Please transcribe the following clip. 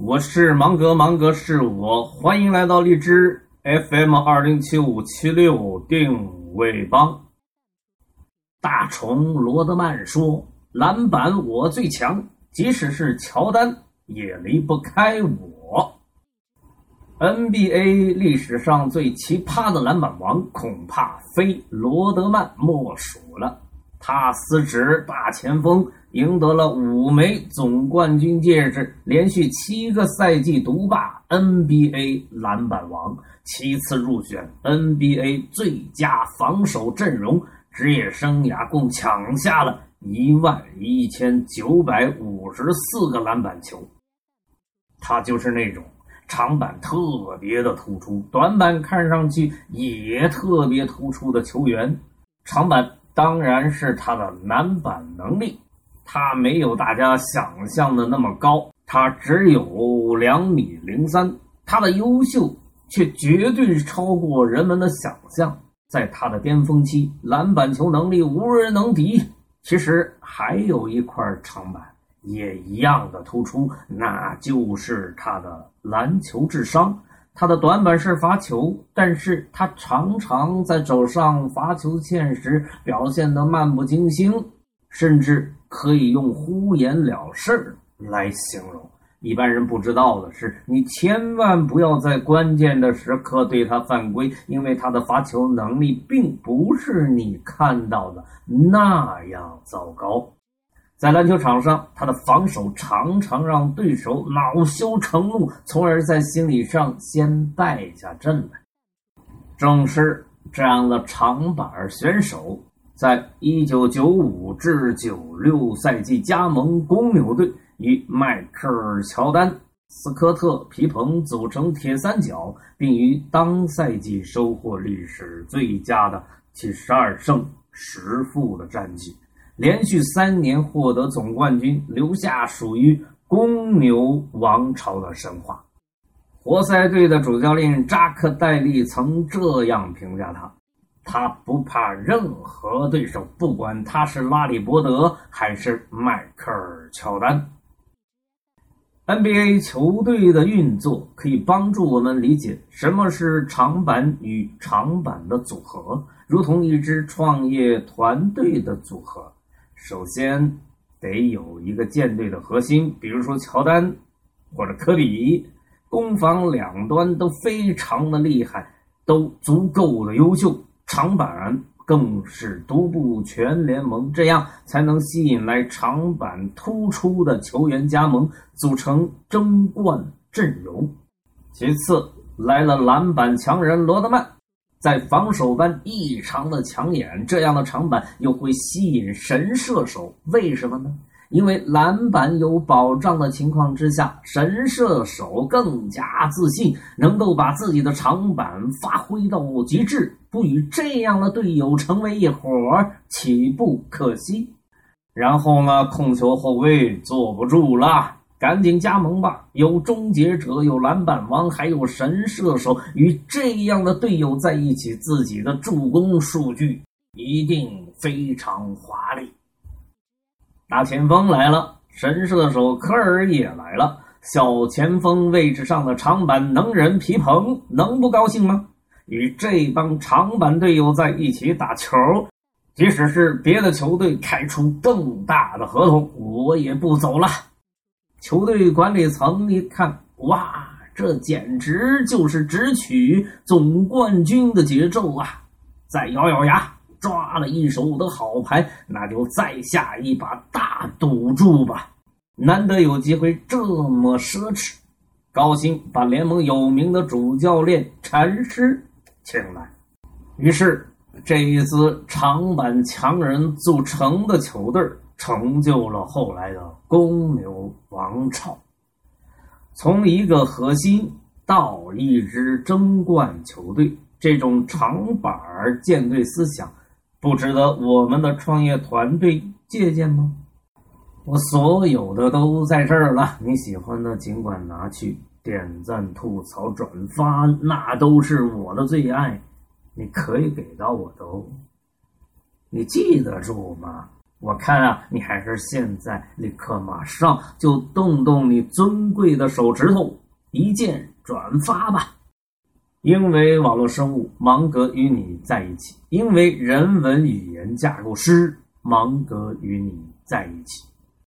我是芒格，芒格是我，欢迎来到荔枝 FM 二零七五七六定位帮。大虫罗德曼说：“篮板我最强，即使是乔丹也离不开我。” NBA 历史上最奇葩的篮板王，恐怕非罗德曼莫属了。他司职大前锋，赢得了五枚总冠军戒指，连续七个赛季独霸 NBA 篮板王，七次入选 NBA 最佳防守阵容，职业生涯共抢下了一万一千九百五十四个篮板球。他就是那种。长板特别的突出，短板看上去也特别突出的球员。长板当然是他的篮板能力，他没有大家想象的那么高，他只有两米零三。他的优秀却绝对超过人们的想象，在他的巅峰期，篮板球能力无人能敌。其实还有一块长板。也一样的突出，那就是他的篮球智商。他的短板是罚球，但是他常常在走上罚球线时表现得漫不经心，甚至可以用敷衍了事来形容。一般人不知道的是，你千万不要在关键的时刻对他犯规，因为他的罚球能力并不是你看到的那样糟糕。在篮球场上，他的防守常常让对手恼羞成怒，从而在心理上先败下阵来。正是这样的长板选手，在一九九五至九六赛季加盟公牛队，与迈克尔·乔丹、斯科特·皮蓬组成铁三角，并于当赛季收获历史最佳的七十二胜十负的战绩。连续三年获得总冠军，留下属于公牛王朝的神话。活塞队的主教练扎克戴利曾这样评价他：“他不怕任何对手，不管他是拉里伯德还是迈克尔乔丹。” NBA 球队的运作可以帮助我们理解什么是长板与长板的组合，如同一支创业团队的组合。首先得有一个舰队的核心，比如说乔丹或者科比，攻防两端都非常的厉害，都足够的优秀。长板更是独步全联盟，这样才能吸引来长板突出的球员加盟，组成争冠阵容。其次来了篮板强人罗德曼。在防守端异常的抢眼，这样的长板又会吸引神射手。为什么呢？因为篮板有保障的情况之下，神射手更加自信，能够把自己的长板发挥到极致，不与这样的队友成为一伙，岂不可惜？然后呢，控球后卫坐不住了。赶紧加盟吧！有终结者，有篮板王，还有神射手，与这样的队友在一起，自己的助攻数据一定非常华丽。大前锋来了，神射手科尔也来了，小前锋位置上的长板能人皮蓬能不高兴吗？与这帮长板队友在一起打球，即使是别的球队开出更大的合同，我也不走了。球队管理层一看，哇，这简直就是直取总冠军的节奏啊！再咬咬牙，抓了一手的好牌，那就再下一把大赌注吧。难得有机会这么奢侈，高兴把联盟有名的主教练禅师请来。于是，这一支长板强人组成的球队成就了后来的公牛王朝。从一个核心到一支争冠球队，这种长板舰队思想，不值得我们的创业团队借鉴吗？我所有的都在这儿了，你喜欢的尽管拿去点赞、吐槽、转发，那都是我的最爱。你可以给到我的哦，你记得住吗？我看啊，你还是现在立刻马上就动动你尊贵的手指头，一键转发吧。因为网络生物，芒格与你在一起；因为人文语言架构师，芒格与你在一起。